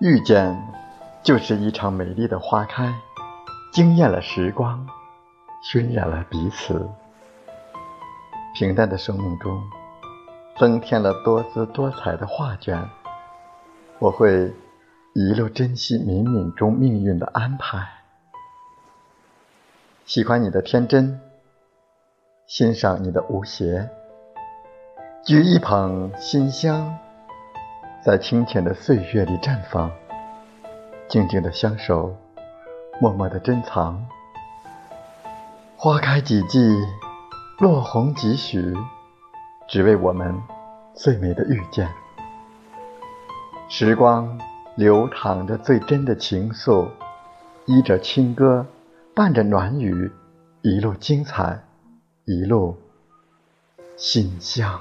遇见，就是一场美丽的花开，惊艳了时光，熏染了彼此。平淡的生命中，增添了多姿多彩的画卷。我会一路珍惜冥冥中命运的安排。喜欢你的天真，欣赏你的无邪。掬一捧馨香。在清浅的岁月里绽放，静静的相守，默默的珍藏。花开几季，落红几许，只为我们最美的遇见。时光流淌着最真的情愫，依着轻歌，伴着暖雨，一路精彩，一路馨香。